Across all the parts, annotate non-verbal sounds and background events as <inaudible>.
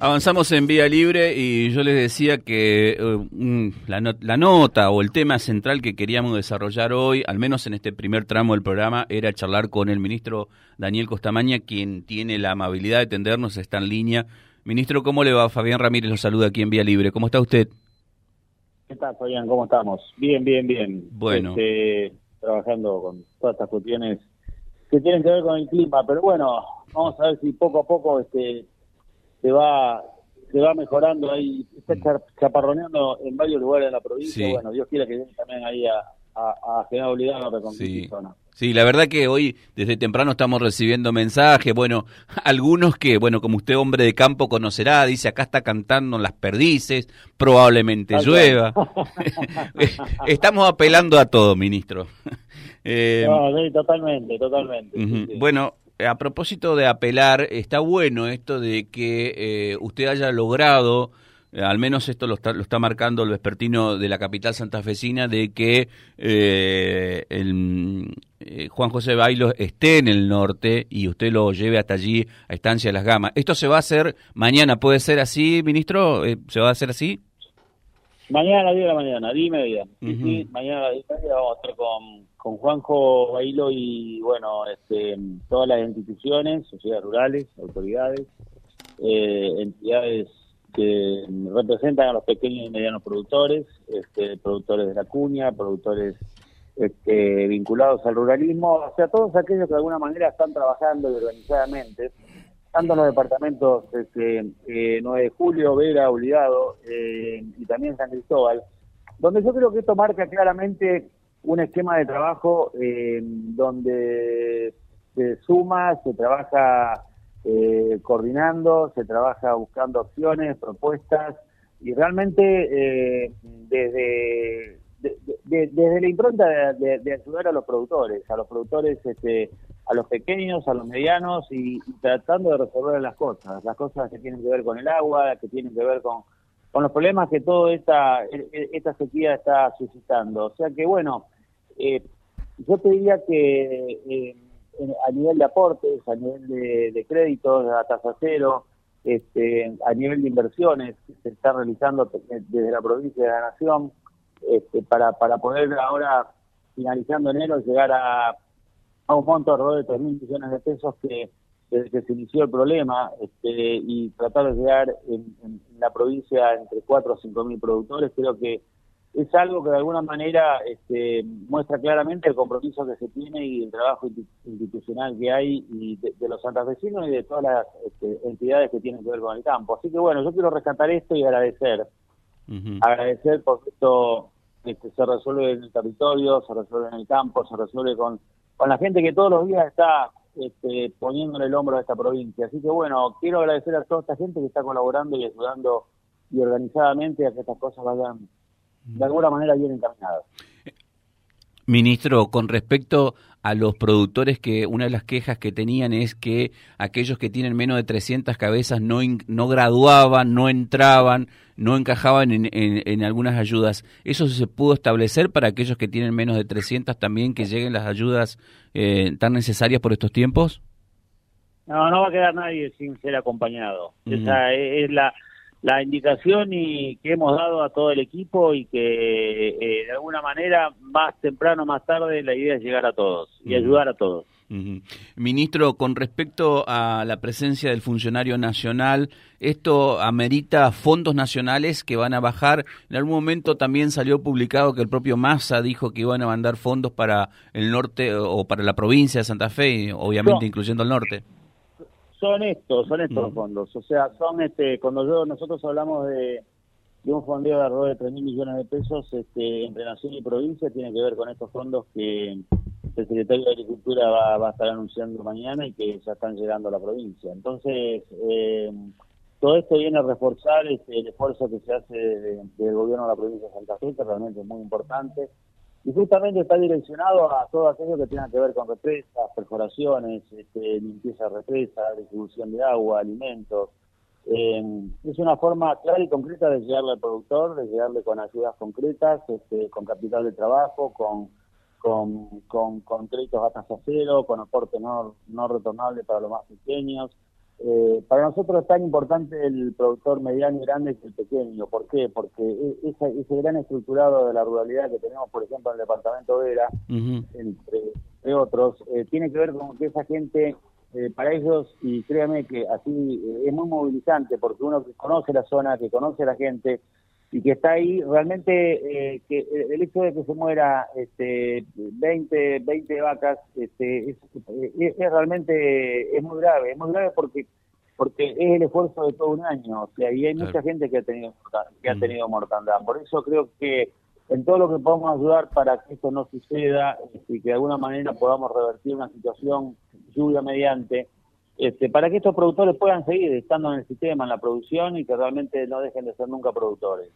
Avanzamos en vía libre y yo les decía que eh, la, nota o el tema central que queríamos desarrollar hoy, al menos en este primer tramo del programa, era charlar con el ministro Daniel Costamaña, quien tiene la amabilidad de atendernos, está en línea. Ministro, ¿cómo le va? Fabián Ramírez lo saluda aquí en vía libre. ¿Cómo está usted? ¿Qué tal, Fabián? ¿Cómo estamos? Bien, bien, bien. Bueno. Este, trabajando con todas estas cuestiones que tienen que ver con el clima, pero bueno, vamos a ver si poco a poco este se va se va mejorando ahí, está mm. chaparroneando en varios lugares de la provincia. Bueno, Dios quiera que llegue también ahí a, a, a General Obligado a sí. Sí, la verdad que hoy desde temprano estamos recibiendo mensajes, bueno, <laughs> algunos que, bueno, como usted hombre de campo conocerá, dice acá está cantando las perdices, probablemente llueva. <laughs> <laughs> estamos apelando a todo, ministro. Eh, no, sí, totalmente, totalmente. Bueno, a propósito de apelar, está bueno esto de que eh, usted haya logrado, eh, al menos esto lo está, lo está, marcando el vespertino de la capital santafesina, de que eh, el, Juan José Bailo esté en el norte y usted lo lleve hasta allí a Estancia de las Gamas. ¿Esto se va a hacer mañana? ¿Puede ser así, ministro? ¿Se va a hacer así? Mañana a las 10 de la mañana, 10 y media. sí, mañana a las 10 y media vamos a estar con, con Juanjo Bailo y, bueno, este, todas las instituciones, sociedades rurales, autoridades, eh, entidades que representan a los pequeños y medianos productores, este, productores de la cuña, productores este, vinculados al ruralismo, o sea, todos aquellos que de alguna manera están trabajando organizadamente tanto en los departamentos este, 9 de Julio, Vera, Obligado eh, y también San Cristóbal, donde yo creo que esto marca claramente un esquema de trabajo eh, donde se suma, se trabaja eh, coordinando, se trabaja buscando opciones, propuestas y realmente desde desde la impronta de, ayudar a los productores, a los productores este, a los pequeños, a los medianos y, tratando de resolver las cosas, las cosas que tienen que ver con el agua, que tienen que ver con, con los problemas que toda esta, e, e, esta sequía está suscitando. O sea que, bueno, eh, yo te diría que eh, a nivel de aportes, a nivel de, créditos, a tasa cero, este, a nivel de inversiones que se está realizando desde la provincia de la Nación, este, para, para poder ahora, finalizando enero, llegar a a un monto alrededor de 3 mil millones de pesos que desde que se inició el problema este, y tratar de llegar en, la provincia entre 4 o 5 mil productores, creo que es algo que de alguna manera este, muestra claramente el compromiso que se tiene y el trabajo institucional que hay y de, los santafesinos y de todas las este, entidades que tienen que ver con el campo. Así que bueno, yo quiero rescatar esto y agradecer. Agradecer porque esto este, se resuelve en el territorio, se resuelve en el campo, se resuelve con con la gente que todos los días está este, poniéndole el hombro a esta provincia. Así que bueno, quiero agradecer a toda esta gente que está colaborando y ayudando y organizadamente a que estas cosas vayan de alguna manera bien encaminadas. Ministro, con respecto a los productores que una de las quejas que tenían es que aquellos que tienen menos de 300 cabezas no, no graduaban, no entraban, no encajaban en, en, algunas ayudas. ¿Eso se pudo establecer para aquellos que tienen menos de 300 también que lleguen las ayudas eh, tan necesarias por estos tiempos? No, no va a quedar nadie sin ser acompañado. Esa es la la indicación y que hemos dado a todo el equipo y que eh, de alguna manera más temprano más tarde la idea es llegar a todos y ayudar a todos. Ministro, con respecto a la presencia del funcionario nacional, ¿esto amerita fondos nacionales que van a bajar? En algún momento también salió publicado que el propio Massa dijo que iban a mandar fondos para el norte o para la provincia de Santa Fe, obviamente incluyendo el norte son estos, son estos fondos. O sea, son este, cuando yo, nosotros hablamos de, de un fondeo de alrededor de 3 mil millones de pesos este, entre Nación y provincia, tiene que ver con estos fondos que el secretario de Agricultura va, va a estar anunciando mañana y que ya están llegando a la provincia. Entonces, eh, todo esto viene a reforzar este, el esfuerzo que se hace del gobierno de la provincia de Santa Fe, que realmente es muy importante y justamente está direccionado a todo aquello que tenga que ver con represas, perforaciones, este, limpieza de represas, distribución de agua, alimentos. Eh, es una forma clara y concreta de llegarle al productor, de llegarle con ayudas concretas, este, con capital de trabajo, con, con, con, créditos a tasa cero, con aporte no, no retornable para los más pequeños. Eh, para nosotros es tan importante el productor mediano y grande que el pequeño. ¿Por qué? Porque e, ese gran estructurado de la ruralidad que tenemos, por ejemplo, en el departamento Vera, entre, otros, eh, tiene que ver con que esa gente, eh, para ellos, y créame que así es muy movilizante, porque uno que conoce la zona, que conoce a la gente, y que está ahí realmente eh, que el hecho de que se muera este 20 20 vacas este es, es, realmente es muy grave es muy grave porque porque es el esfuerzo de todo un año o sea y hay mucha gente que ha tenido que ha mm. tenido mortandad por eso creo que en todo lo que podamos ayudar para que esto no suceda este, y que de alguna manera podamos revertir una situación lluvia mediante este, para que estos productores puedan seguir estando en el sistema, en la producción y que realmente no dejen de ser nunca productores.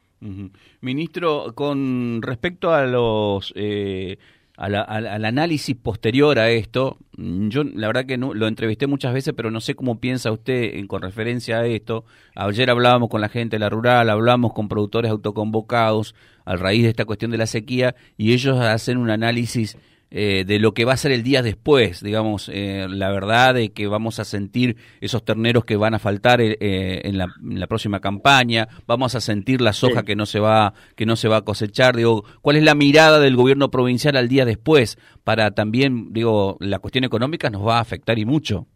Ministro, con respecto a los eh, al análisis posterior a esto, yo la verdad que lo entrevisté muchas veces, pero no sé cómo piensa usted en, con referencia a esto. Ayer hablábamos con la gente de la rural, hablamos con productores autoconvocados a raíz de esta cuestión de la sequía y ellos hacen un análisis eh, de lo que va a ser el día después, digamos, eh, la verdad de que vamos a sentir esos terneros que van a faltar eh, en, la, próxima campaña, vamos a sentir la soja que no se va que no se va a cosechar, digo, ¿cuál es la mirada del gobierno provincial al día después para también, digo, la cuestión económica nos va a afectar y mucho?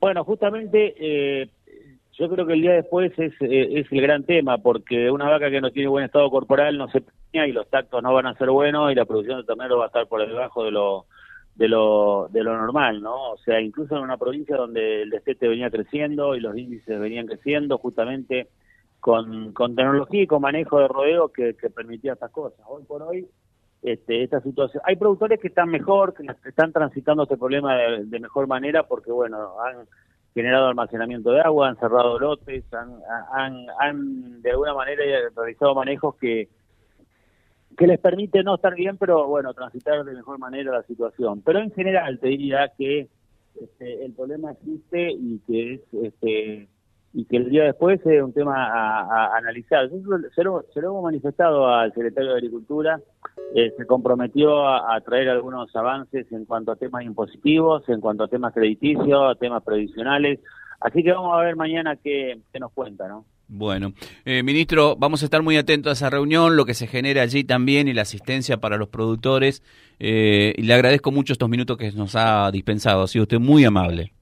Bueno, justamente yo creo que el día después es, es el gran tema, porque una vaca que no tiene buen estado corporal no se y los tactos no van a ser buenos y la producción de ternero va a estar por debajo de lo de lo de lo normal, ¿no? O sea, incluso en una provincia donde el destete venía creciendo y los índices venían creciendo justamente con, tecnología y con manejo de rodeo que, permitía estas cosas. Hoy por hoy este, esta situación. Hay productores que están mejor, que están transitando este problema de, mejor manera porque, bueno, han generado almacenamiento de agua, han cerrado lotes, han, han, de alguna manera realizado manejos que, que les permite no estar bien, pero bueno, transitar de mejor manera la situación. Pero en general te diría que este, el problema existe y que es este y que el día después es un tema a, analizar. Se lo, se lo, hemos manifestado al secretario de Agricultura, eh, se comprometió a, traer algunos avances en cuanto a temas impositivos, en cuanto a temas crediticios, a temas previsionales. Así que vamos a ver mañana qué, qué nos cuenta, ¿no? Bueno, eh, ministro, vamos a estar muy atentos a esa reunión, lo que se genera allí también y la asistencia para los productores. Eh, y le agradezco mucho estos minutos que nos ha dispensado. Ha sido usted muy amable.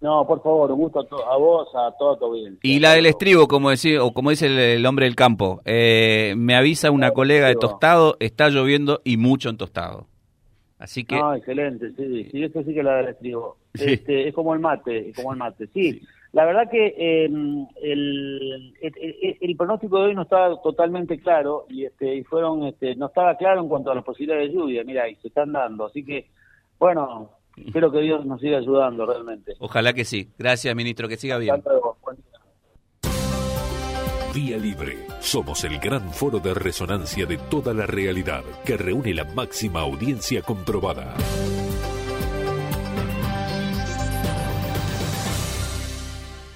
No, por favor, un gusto a, vos, a todo tu bien. Y la del estribo, como decía, o como dice el, hombre del campo, eh, me avisa una colega de Tostado, está lloviendo y mucho en Tostado. Así que. Ah, excelente, sí, sí, eso sí que la del estribo. Este, es como el mate, es como el mate, sí. La verdad que em, el, el, pronóstico de hoy no estaba totalmente claro y este y fueron este, no estaba claro en cuanto a las posibilidades de lluvia, mira, y se están dando, así que bueno, espero que Dios nos siga ayudando realmente. Ojalá que sí. Gracias, ministro, que siga bien. Vía Libre. Somos el gran foro de resonancia de toda la realidad que reúne la máxima audiencia comprobada.